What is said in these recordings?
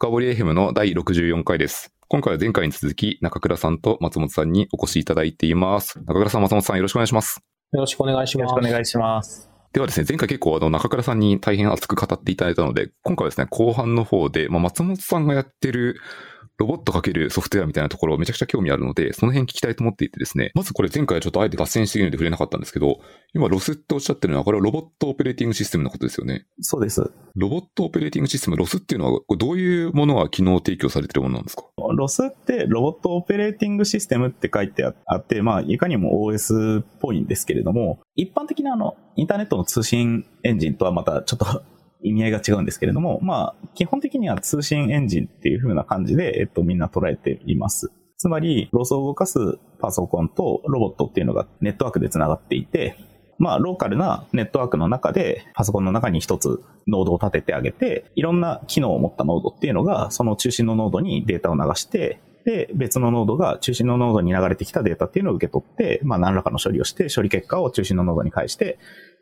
深掘り FM の第64回です。今回は前回に続き、中倉さんと松本さんにお越しいただいています。中倉さん、松本さん、よろしくお願いします。よろしくお願いします。よろしくお願いします。ではですね、前回結構あの中倉さんに大変熱く語っていただいたので、今回はですね、後半の方で、まあ、松本さんがやってるロボットかけるソフトウェアみたいなところめちゃくちゃ興味あるので、その辺聞きたいと思っていてですね、まずこれ前回はちょっとあえて脱線しているので触れなかったんですけど、今 ROS っておっしゃってるのは、これはロボットオペレーティングシステムのことですよね。そうです。ロボットオペレーティングシステム、 ROS っていうのは、どういうものが機能提供されてるものなんですか？ROS ってロボットオペレーティングシステムって書いてあって、まあ、いかにも OS っぽいんですけれども、一般的なあの、インターネットの通信エンジンとはまたちょっと意味合いが違うんですけれども、まあ、基本的には通信エンジンっていう風な感じで、えっと、みんな捉えています。つまり、 ROS を動かすパソコンとロボットっていうのがネットワークで繋がっていて、まあ、ローカルなネットワークの中で、パソコンの中に一つノードを立ててあげて、いろんな機能を持ったノードっていうのが、その中心のノードにデータを流して、で、別のノードが中心のノードに流れてきたデータっていうのを受け取って、まあ、何らかの処理をして、処理結果を中心のノードに返して、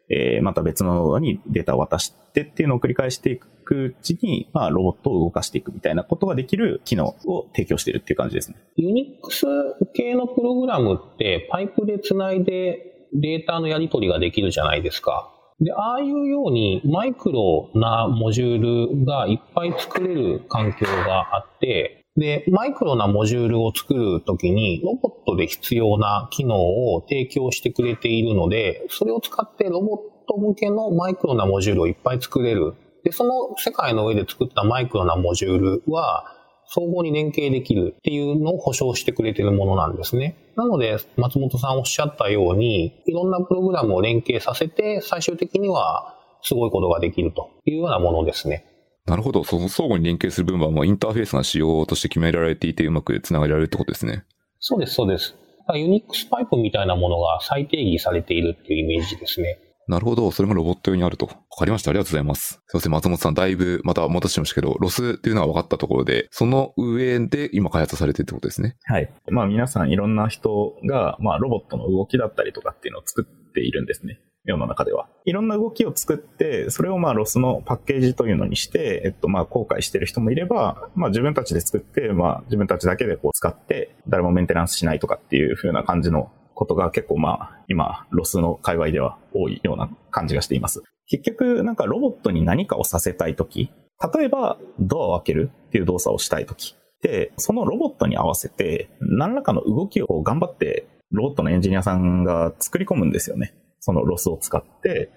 えー、また別のノードにデータを渡してっていうのを繰り返していくうちに、まあ、ロボットを動かしていくみたいなことができる機能を提供しているっていう感じですね。ユニックス系のプログラムってパイプでつないでデータのやり取りができるじゃないですか。で、ああいうようにマイクロなモジュールがいっぱい作れる環境があって、で、マイクロなモジュールを作るときに、ロボットで必要な機能を提供してくれているので、それを使ってロボット向けのマイクロなモジュールをいっぱい作れる。で、その世界の上で作ったマイクロなモジュールは、相互に連携できるっていうのを保証してくれているものなんですね。なので、松本さんおっしゃったように、いろんなプログラムを連携させて、最終的にはすごいことができるというようなものですね。なるほど。その相互に連携する部分はもうインターフェースが仕様として決められていてうまく繋がれられるってことですね。そうです、そうです。 UNIX パイプみたいなものが再定義されているっていうイメージですね。なるほど。それがロボット用にあると。わかりました。ありがとうございます。すいません。松本さん、だいぶまた戻してましたけど、 ROS っていうのが分かったところで、その上で今開発されてるってことですね。はい。まあ皆さんいろんな人が、まあロボットの動きだったりとかっていうのを作ってているんですね。世の中では。いろんな動きを作って、それをまあ ROS のパッケージというのにして、えっとまあ公開してる人もいれば、まあ自分たちで作って、まあ自分たちだけでこう使って、誰もメンテナンスしないとかっていう風な感じのことが結構まあ今 ROS の界隈では多いような感じがしています。結局なんかロボットに何かをさせたいとき、例えばドアを開けるっていう動作をしたいとき、で、そのロボットに合わせて何らかの動きを頑張ってロボットのエンジニアさんが作り込むんですよね。そのロスを使って、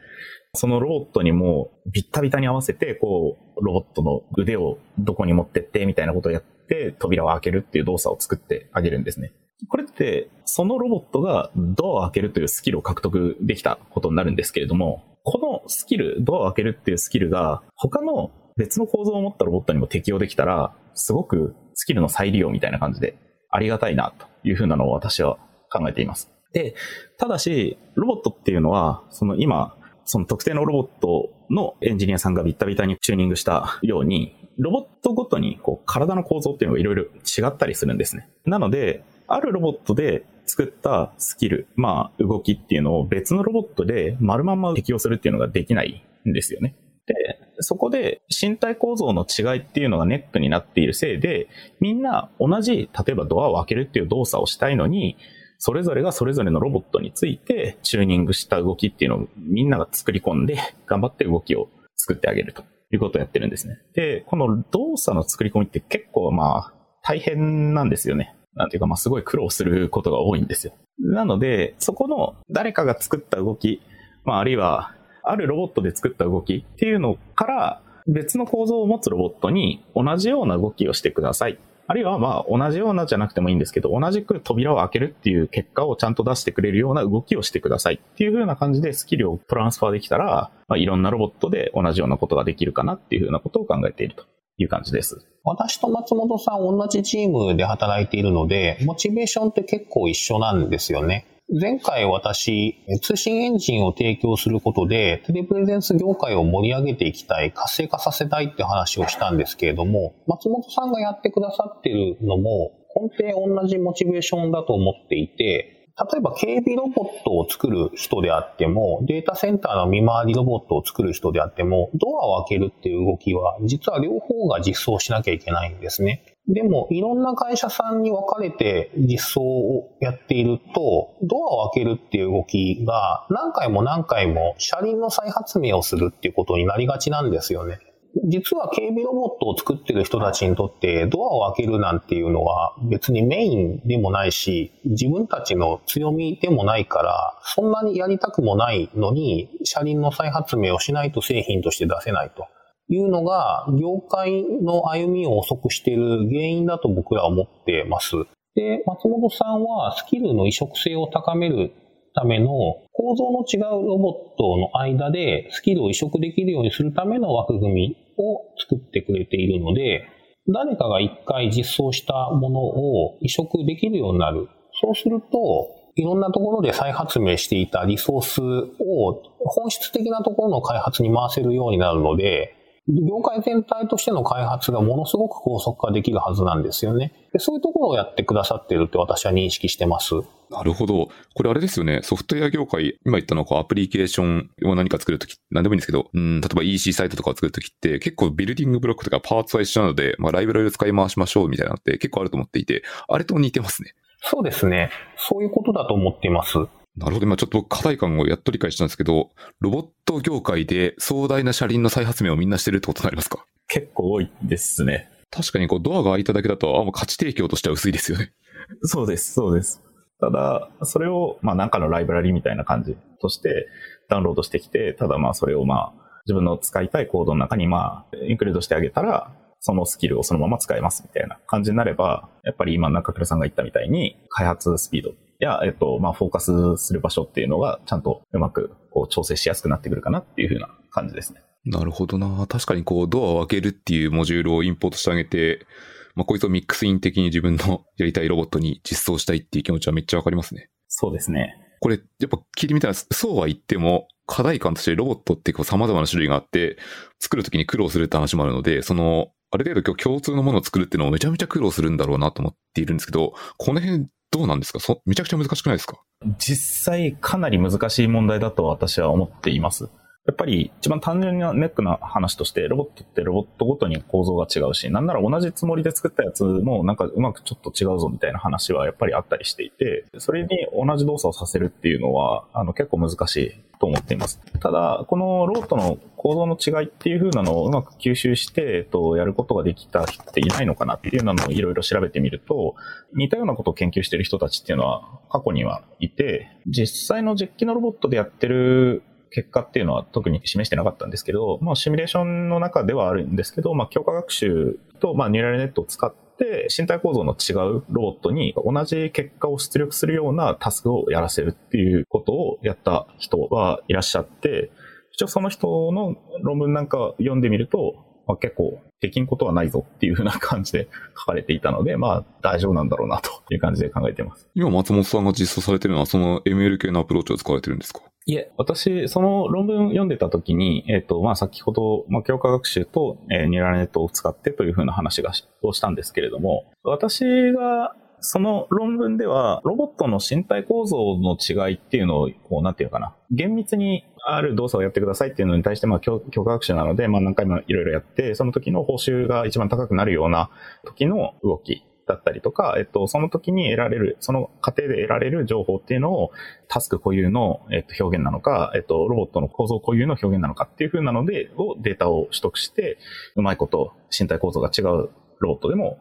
そのロボットにもビッタビタに合わせて、こう、ロボットの腕をどこに持ってってみたいなことをやって、扉を開けるっていう動作を作ってあげるんですね。これって、そのロボットがドアを開けるというスキルを獲得できたことになるんですけれども、このスキル、ドアを開けるっていうスキルが、他の別の構造を持ったロボットにも適用できたら、すごくスキルの再利用みたいな感じで、ありがたいなというふうなのを私は考えています。で、ただし、ロボットっていうのは、その今、その特定のロボットのエンジニアさんがビッタビタにチューニングしたように、ロボットごとにこう体の構造っていうのがいろいろ違ったりするんですね。なので、あるロボットで作ったスキル、まあ動きっていうのを別のロボットで丸まんま適用するっていうのができないんですよね。で、そこで身体構造の違いっていうのがネックになっているせいで、みんな同じ、例えばドアを開けるっていう動作をしたいのに、それぞれがそれぞれのロボットについてチューニングした動きっていうのをみんなが作り込んで頑張って動きを作ってあげるということをやってるんですね。で、この動作の作り込みって結構まあ大変なんですよね。なんていうかまあすごい苦労することが多いんですよ。なので、そこの誰かが作った動き、まああるいはあるロボットで作った動きっていうのから別の構造を持つロボットに同じような動きをしてくださいあるいはまあ同じようなじゃなくてもいいんですけど、同じく扉を開けるっていう結果をちゃんと出してくれるような動きをしてくださいっていう風な感じでスキルをトランスファーできたら、まあ、いろんなロボットで同じようなことができるかなっていう風なことを考えているという感じです。私と松本さん同じチームで働いているので、モチベーションって結構一緒なんですよね。前回私、通信エンジンを提供することで、テレプレゼンス業界を盛り上げていきたい、活性化させたいって話をしたんですけれども、松本さんがやってくださってるのも、根底同じモチベーションだと思っていて、例えば警備ロボットを作る人であっても、データセンターの見回りロボットを作る人であっても、ドアを開けるっていう動きは、実は両方が実装しなきゃいけないんですね。でも、いろんな会社さんに分かれて実装をやっていると、ドアを開けるっていう動きが何回も何回も車輪の再発明をするっていうことになりがちなんですよね。実は警備ロボットを作ってる人たちにとってドアを開けるなんていうのは別にメインでもないし自分たちの強みでもないからそんなにやりたくもないのに車輪の再発明をしないと製品として出せないというのが業界の歩みを遅くしている原因だと僕らは思ってます。で、松本さんはスキルの移植性を高めるための構造の違うロボットの間でスキルを移植できるようにするための枠組みを作ってくれているので、誰かが一回実装したものを移植できるようになる。そうすると、いろんなところで再発明していたリソースを本質的なところの開発に回せるようになるので、業界全体としての開発がものすごく高速化できるはずなんですよね。でそういうところをやってくださってるって私は認識してます。なるほど。これあれですよね。ソフトウェア業界、今言ったのはアプリケーションを何か作るとき、何でもいいんですけど、うん、例えば EC サイトとかを作るときって結構ビルディングブロックとかパーツは一緒なので、まあライブラリを使い回しましょうみたいなのって結構あると思っていて、あれと似てますね。そうですね。そういうことだと思っています。なるほど。今ちょっと課題感をやっと理解したんですけど、ロボット業界で壮大な車輪の再発明をみんなしてるってことになりますか？結構多いですね。確かにこうドアが開いただけだと、あ、もう価値提供としては薄いですよね。そうです、そうです。ただ、それを、まあなんかのライブラリみたいな感じとしてダウンロードしてきて、ただまあそれをまあ自分の使いたいコードの中にまあインクルードしてあげたら、そのスキルをそのまま使えますみたいな感じになれば、やっぱり今中倉さんが言ったみたいに開発スピードや、えっと、まあフォーカスする場所っていうのがちゃんとうまくこう調整しやすくなってくるかなっていうふうな感じですね。なるほどな。確かにこう、ドアを開けるっていうモジュールをインポートしてあげて、まあ、こいつをミックスイン的に自分のやりたいロボットに実装したいっていう気持ちはめっちゃわかりますね。そうですね。これ、やっぱ聞いてみたら、そうは言っても、課題感としてロボットってこう様々な種類があって、作るときに苦労するって話もあるので、その、ある程度共通のものを作るっていうのをめちゃめちゃ苦労するんだろうなと思っているんですけど、この辺どうなんですか？そめちゃくちゃ難しくないですか？実際かなり難しい問題だと私は思っています。やっぱり一番単純なネックな話として、ロボットってロボットごとに構造が違うし、なんなら同じつもりで作ったやつもなんかうまくちょっと違うぞみたいな話はやっぱりあったりしていて、それに同じ動作をさせるっていうのは、あの結構難しいと思っています。ただ、このロボットの構造の違いっていう風なのをうまく吸収して、えっと、やることができた人っていないのかなっていうのをいろいろ調べてみると、似たようなことを研究してる人たちっていうのは過去にはいて、実際の実機のロボットでやってる結果っていうのは特に示してなかったんですけど、まあ、シミュレーションの中ではあるんですけど、まあ、強化学習と、まあ、ニューラルネットを使って、身体構造の違うロボットに同じ結果を出力するようなタスクをやらせるっていうことをやった人はいらっしゃって、一応その人の論文なんか読んでみると、まあ、結構、できんことはないぞっていうふうな感じで書かれていたので、まあ、大丈夫なんだろうなという感じで考えています。今、松本さんが実装されてるのは、その ML 系のアプローチを使われてるんですか？いえ、私、その論文読んでた時に、えっ、ー、と、まあ、先ほど、まあ、強化学習と、えー、ニューラルネットを使ってというふうな話がをしたんですけれども、私がその論文では、ロボットの身体構造の違いっていうのを、こう、なんていうかな、厳密にある動作をやってくださいっていうのに対して、まあ、強化学習なので、まあ、何回もいろいろやって、その時の報酬が一番高くなるような時の動きだったりとか、えっと、その時に得られる、その過程で得られる情報っていうのを、タスク固有の、えっと、表現なのか、えっと、ロボットの構造固有の表現なのかっていう風なので、をデータを取得して、うまいこと身体構造が違うロボットでも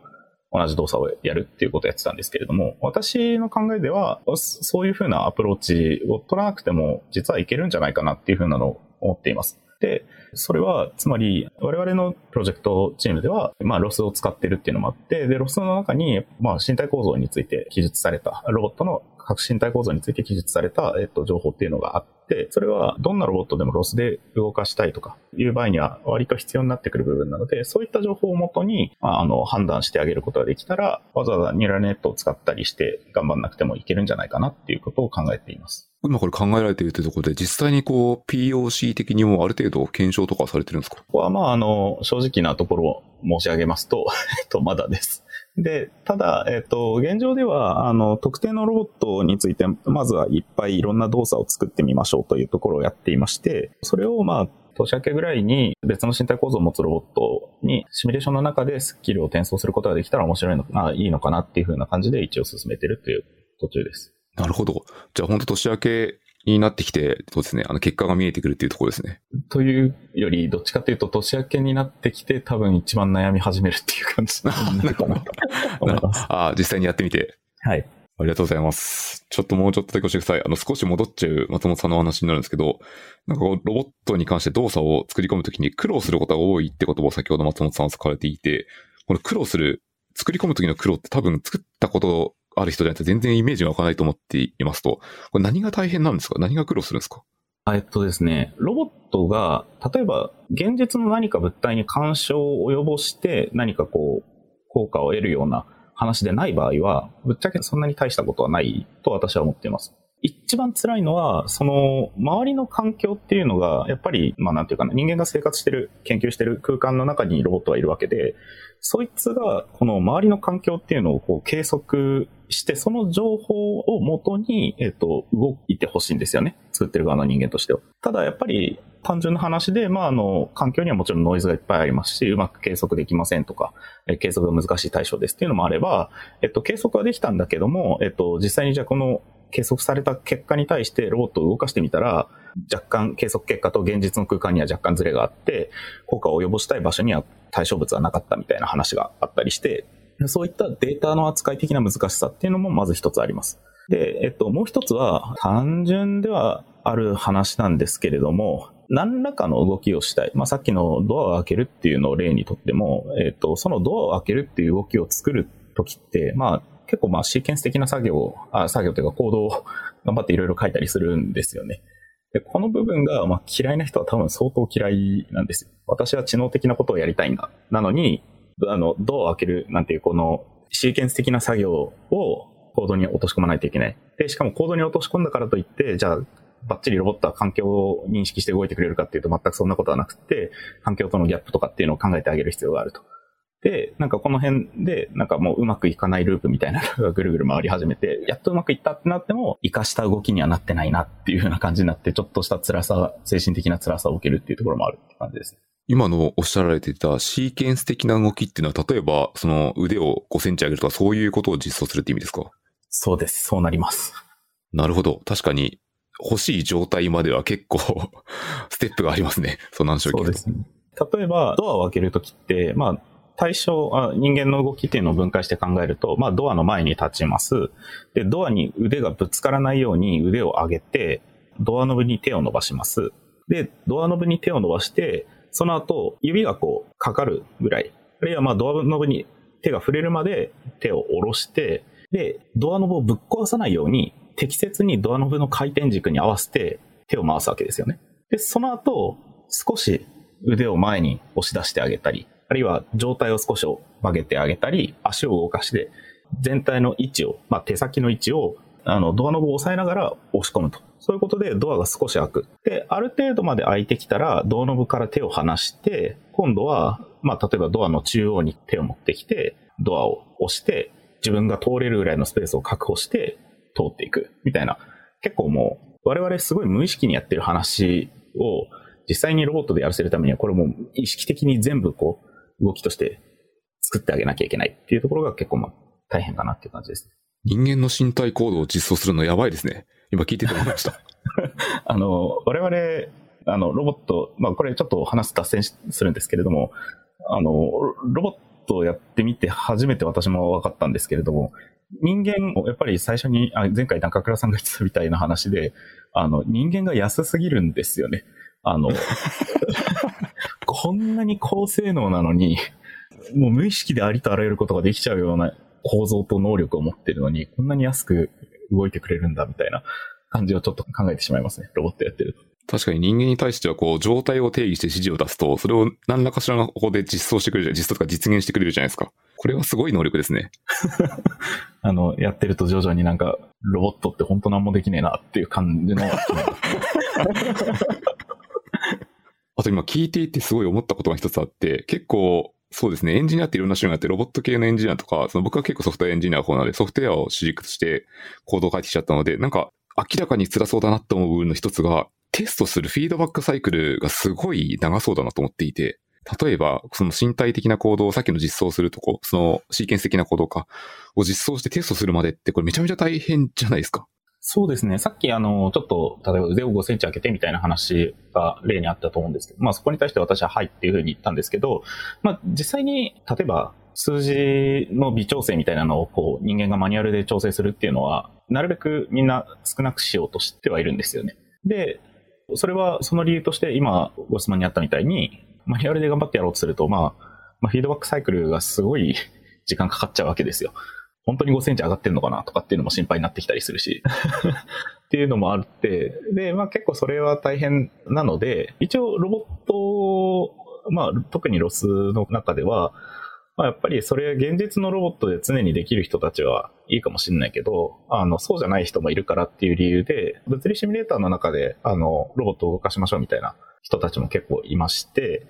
同じ動作をやるっていうことをやってたんですけれども、私の考えでは、そういうふうなアプローチを取らなくても、実はいけるんじゃないかなっていうふうなのを思っています。で、それは、つまり、我々のプロジェクトチームでは、まあ、 ROS を使ってるっていうのもあって、で、 ROS の中に、まあ、身体構造について記述された、ロボットの各身体構造について記述された、えっと、情報っていうのがあって、それはどんなロボットでも ROS で動かしたいとかいう場合には割と必要になってくる部分なので、そういった情報をもとに、あの、判断してあげることができたら、わざわざニューラルネットを使ったりして頑張んなくてもいけるんじゃないかなっていうことを考えています。今これ考えられているというところで、実際にこう、POC 的にもある程度検証とかされてるんですか？ここはまあ、あの、正直なところを申し上げますと、えっと、まだです。で、ただ、えっ、と、現状では、あの、特定のロボットについて、まずはいっぱいいろんな動作を作ってみましょうというところをやっていまして、それを、まあ、年明けぐらいに別の身体構造を持つロボットにシミュレーションの中でスキルを転送することができたら面白いのかな、いいのかなっていう風な感じで一応進めてるという途中です。なるほど。じゃあ本当年明けになってきて、そうですね、あの結果が見えてくるっていうところですね。というより、どっちかというと年明けになってきて多分一番悩み始めるっていう感じ なのかな。ああ、実際にやってみて。はい。ありがとうございます。ちょっともうちょっとだけ教えてください。あの、少し戻っちゃう松本さんの話になるんですけど、なんかこう、ロボットに関して動作を作り込むときに苦労することが多いって言葉を先ほど松本さんは使われていて、この苦労する、作り込むときの苦労って多分作ったことある人じゃないと全然イメージが湧かないと思っていますと、これ何が大変なんですか？何が苦労するんですか？えっとですね、ロボットが、例えば現実の何か物体に干渉を及ぼして何かこう、効果を得るような話でない場合は、ぶっちゃけそんなに大したことはないと私は思っています。一番辛いのは、その、周りの環境っていうのが、やっぱり、まあなんていうかな、人間が生活してる、研究してる空間の中にロボットはいるわけで、そいつが、この周りの環境っていうのをこう計測して、その情報を元に、えっ、と、動いてほしいんですよね。作ってる側の人間としては。ただやっぱり、単純な話で、まあ、あの、環境にはもちろんノイズがいっぱいありますし、うまく計測できませんとか、え計測が難しい対象ですっていうのもあれば、えっと、計測はできたんだけども、えっと、実際にじゃあこの計測された結果に対してロボットを動かしてみたら、若干計測結果と現実の空間には若干ズレがあって、効果を及ぼしたい場所には対象物はなかったみたいな話があったりして、そういったデータの扱い的な難しさっていうのもまず一つあります。で、えっと、もう一つは単純ではある話なんですけれども、何らかの動きをしたい。まあ、さっきのドアを開けるっていうのを例にとっても、えっと、そのドアを開けるっていう動きを作るときって、まあ、結構まあシーケンス的な作業、あ作業というか行動を 頑張っていろいろ書いたりするんですよね。で、この部分がまあ嫌いな人は多分相当嫌いなんです。私は知能的なことをやりたいんだ。なのに、あの、ドアを開けるなんていうこのシーケンス的な作業をコードに落とし込まないといけない。で、しかもコードに落とし込んだからといって、じゃあ、バッチリロボットは環境を認識して動いてくれるかっていうと全くそんなことはなくて、環境とのギャップとかっていうのを考えてあげる必要があると。で、なんかこの辺で、なんかもううまくいかないループみたいなのがぐるぐる回り始めて、やっとうまくいったってなっても、活かした動きにはなってないなっていうような感じになって、ちょっとした辛さ、精神的な辛さを受けるっていうところもあるって感じですね。今のおっしゃられてたシーケンス的な動きっていうのは、例えば、その腕を5センチ上げるとか、そういうことを実装するって意味ですか？そうです。そうなります。なるほど。確かに、欲しい状態までは結構 ステップがありますね。そうなんそうですね。例えば、ドアを開けるときって、まあ、対象あ、人間の動きっていうのを分解して考えると、まあドアの前に立ちます。で、ドアに腕がぶつからないように腕を上げて、ドアノブに手を伸ばします。で、ドアノブに手を伸ばして、その後、指がこう、かかるぐらい。あるいはまあドアノブに手が触れるまで手を下ろして、で、ドアノブをぶっ壊さないように、適切にドアノブの回転軸に合わせて手を回すわけですよね。で、その後、少し腕を前に押し出してあげたり、あるいは状態を少し曲げてあげたり、足を動かして、全体の位置を、まあ、手先の位置を、あの、ドアノブを押さえながら押し込むと。そういうことでドアが少し開く。で、ある程度まで開いてきたら、ドアノブから手を離して、今度は、まあ、例えばドアの中央に手を持ってきて、ドアを押して、自分が通れるぐらいのスペースを確保して通っていく。みたいな。結構もう、我々すごい無意識にやってる話を、実際にロボットでやらせるためには、これも意識的に全部こう、動きとして作ってあげなきゃいけないっていうところが結構まあ大変かなっていう感じです。人間の身体行動を実装するのやばいですね。今聞いてて思いました。あの、我々、あの、ロボット、まあこれちょっと話す脱線するんですけれども、あの、ロボットをやってみて初めて私も分かったんですけれども、人間、やっぱり最初に、あ前回中倉さんが言ってたみたいな話で、あの、人間が安すぎるんですよね。あの、こんなに高性能なのに、もう無意識でありとあらゆることができちゃうような構造と能力を持ってるのに、こんなに安く動いてくれるんだみたいな感じをちょっと考えてしまいますね。ロボットやってると。確かに人間に対してはこう状態を定義して指示を出すと、それを何らかしらの方法で実装してくれる、実装とか実現してくれるじゃないですか。これはすごい能力ですね。あの、やってると徐々になんか、ロボットって本当何もできねえなっていう感じの。あと今聞いていてすごい思ったことが一つあって、結構そうですね。エンジニアっていろんな種類があって、ロボット系のエンジニアとか、その僕は結構ソフトウェアエンジニアの方なので、ソフトウェアを主軸としてコードを書いてきちゃったので、なんか明らかに辛そうだなと思う部分の一つが、テストするフィードバックサイクルがすごい長そうだなと思っていて、例えば、その身体的な行動をさっきの実装するとこ、そのシーケンス的な行動か、を実装してテストするまでってこれめちゃめちゃ大変じゃないですか。そうですね。さっきあの、ちょっと、例えば腕を5センチ開けてみたいな話が例にあったと思うんですけど、まあそこに対して私ははいっていうふうに言ったんですけど、まあ実際に、例えば数字の微調整みたいなのをこう人間がマニュアルで調整するっていうのは、なるべくみんな少なくしようとしてはいるんですよね。で、それはその理由として今ご質問にあったみたいに、マニュアルで頑張ってやろうとすると、まあ、まあ、フィードバックサイクルがすごい時間かかっちゃうわけですよ。本当に5センチ上がってんのかなとかっていうのも心配になってきたりするし。っていうのもあって、で、まあ結構それは大変なので、一応ロボット、まあ特にロスの中では、まあやっぱりそれ現実のロボットで常にできる人たちはいいかもしれないけど、あの、そうじゃない人もいるからっていう理由で、物理シミュレーターの中で、あの、ロボットを動かしましょうみたいな人たちも結構いまして、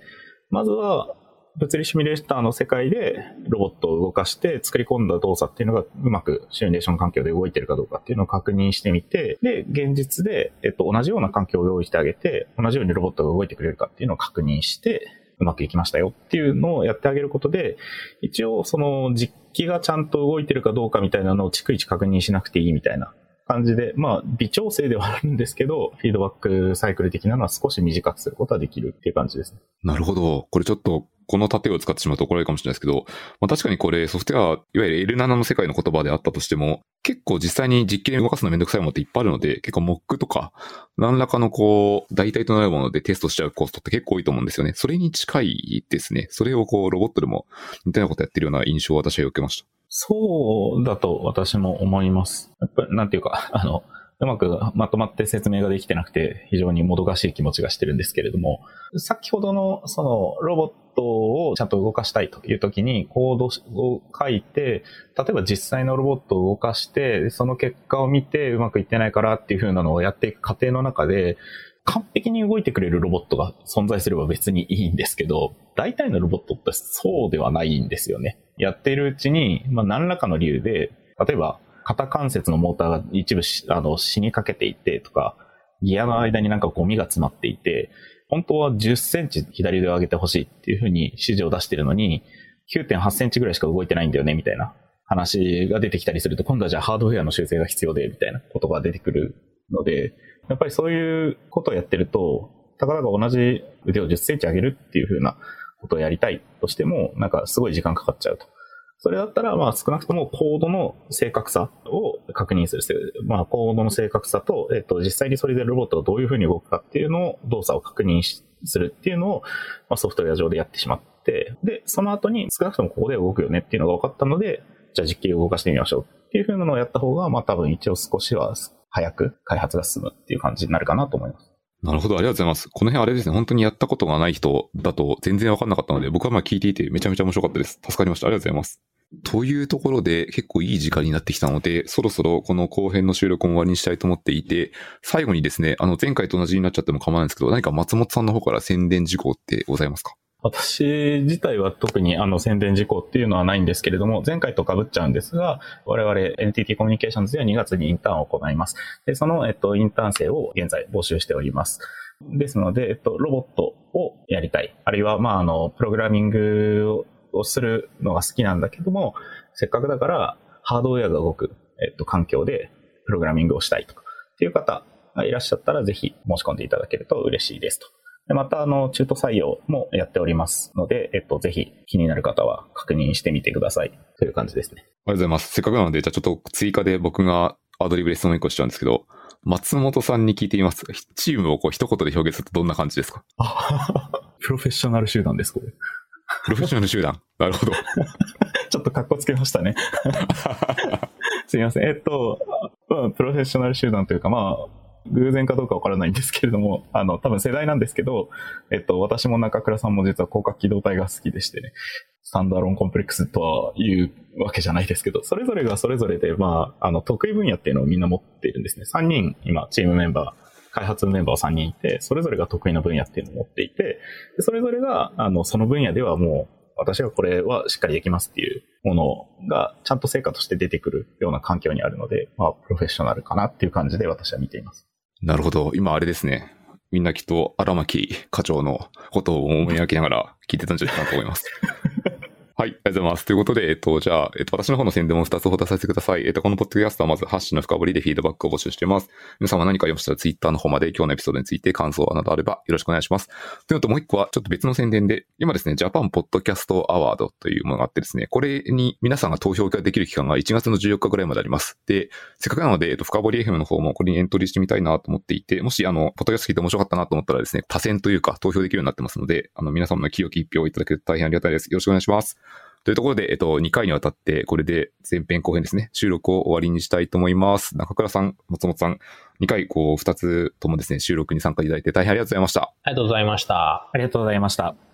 まずは、物理シミュレーターの世界でロボットを動かして作り込んだ動作っていうのがうまくシミュレーション環境で動いてるかどうかっていうのを確認してみて、で、現実で、えっと、同じような環境を用意してあげて、同じようにロボットが動いてくれるかっていうのを確認して、うまくいきましたよっていうのをやってあげることで、一応その実機がちゃんと動いてるかどうかみたいなのを逐一確認しなくていいみたいな感じで、まあ、微調整ではあるんですけど、フィードバックサイクル的なのは少し短くすることはできるっていう感じですね。なるほど。これちょっとこの盾を使ってしまうと怒られるかもしれないですけど、まあ、確かにこれソフトウェア、いわゆる L7 の世界の言葉であったとしても、結構実際に実機で動かすのめんどくさいものっていっぱいあるので、結構 Mock とか、何らかのこう、代替となるものでテストしちゃうコストって結構多いと思うんですよね。それに近いですね。それをこう、ロボットでも似たようなことやってるような印象を私は受けました。そうだと私も思います。やっぱり、なんていうか、あの、うまくまとまって説明ができてなくて、非常にもどかしい気持ちがしてるんですけれども、先ほどのそのロボットをちゃんと動かしたいという時にコードを書いて、例えば実際のロボットを動かして、その結果を見てうまくいってないからっていう風なのをやっていく過程の中で、完璧に動いてくれるロボットが存在すれば別にいいんですけど、大体のロボットってそうではないんですよね。やっているうちに、まあ何らかの理由で、例えば肩関節のモーターが一部あの死にかけていてとか、ギアの間になんかゴミが詰まっていて、本当は10センチ左腕を上げてほしいっていうふうに指示を出してるのに、9.8センチぐらいしか動いてないんだよね、みたいな話が出てきたりすると、今度はじゃあハードウェアの修正が必要で、みたいなことが出てくるので、やっぱりそういうことをやってると、たかだか同じ腕を10センチ上げるっていうふうなことをやりたいとしても、なんかすごい時間かかっちゃうと。それだったら、まあ少なくともコードの正確さを確認する。まあコードの正確さと、えっと、実際にそれでロボットがどういうふうに動くかっていうのを、動作を確認するっていうのを、まあ、ソフトウェア上でやってしまって、で、その後に少なくともここで動くよねっていうのが分かったので、じゃあ実機を動かしてみましょうっていうふうなのをやった方が、まあ多分一応少しは早く開発が進むっていう感じになるかなと思います。なるほど、ありがとうございます。この辺あれですね、本当にやったことがない人だと全然わかんなかったので、僕はまあ聞いていてめちゃめちゃ面白かったです。助かりました。ありがとうございます。というところで結構いい時間になってきたので、そろそろこの後編の収録を終わりにしたいと思っていて、最後にですね、あの前回と同じになっちゃっても構わないんですけど、何か松本さんの方から宣伝事項ってございますか？私自体は特にあの宣伝事項っていうのはないんですけれども、前回と被っちゃうんですが、我々 NTT コミュニケーションズでは2月にインターンを行います。で、その、えっと、インターン生を現在募集しております。ですので、えっと、ロボットをやりたい。あるいは、まあ、あの、プログラミングをするのが好きなんだけども、せっかくだからハードウェアが動く、えっと、環境でプログラミングをしたいとかっていう方がいらっしゃったらぜひ申し込んでいただけると嬉しいですと。でまた、あの、中途採用もやっておりますので、えっと、ぜひ気になる方は確認してみてくださいという感じですね。ありがとうございます。せっかくなので、じゃあちょっと追加で僕がアドリブレ質問1個しちゃうんですけど、松本さんに聞いてみます。チームをこう一言で表現するとどんな感じですか？プロフェッショナル集団です、これ。プロフェッショナル集団？なるほど。ちょっと格好つけましたね。すいません。えっと、まあ、プロフェッショナル集団というか、まあ、偶然かどうかわからないんですけれども、あの、多分世代なんですけど、えっと、私も中倉さんも実は広角機動隊が好きでしてね、スタンダーロンコンプレックスとは言うわけじゃないですけど、それぞれがそれぞれで、まあ、あの、得意分野っていうのをみんな持っているんですね。3人、今、チームメンバー、開発メンバー3人いて、それぞれが得意な分野っていうのを持っていて、それぞれが、あの、その分野ではもう、私はこれはしっかりできますっていうものがちゃんと成果として出てくるような環境にあるので、まあ、プロフェッショナルかなっていう感じで私は見ています。なるほど。今あれですね。みんなきっと荒牧課長のことを思い描きながら聞いてたんじゃないかなと思います。はい、ありがとうございます。ということで、えっと、じゃあ、えっと、私の方の宣伝も2つほどさせてください。えっと、このポッドキャストはまず、ハッシュの深掘りでフィードバックを募集しています。皆様何かありましたら、ツイッターの方まで今日のエピソードについて感想などあればよろしくお願いします。というのと、もう一個は、ちょっと別の宣伝で、今ですね、ジャパンポッドキャストアワードというものがあってですね、これに皆さんが投票ができる期間が1月の14日ぐらいまであります。で、せっかくなので、えっと、深掘り FM の方もこれにエントリーしてみたいなと思っていて、もし、あの、ポッドキャスト聞いて面白かったなと思ったらですね、多選というか投票できるようになってますので、あの、皆様の清き一票をいただけると大変ありがたいです。よろしくお願いします。というところで、えっと、2回にわたって、これで前編後編ですね、収録を終わりにしたいと思います。中倉さん、松本さん、2回、こう、2つともですね、収録に参加いただいて大変ありがとうございました。ありがとうございました。ありがとうございました。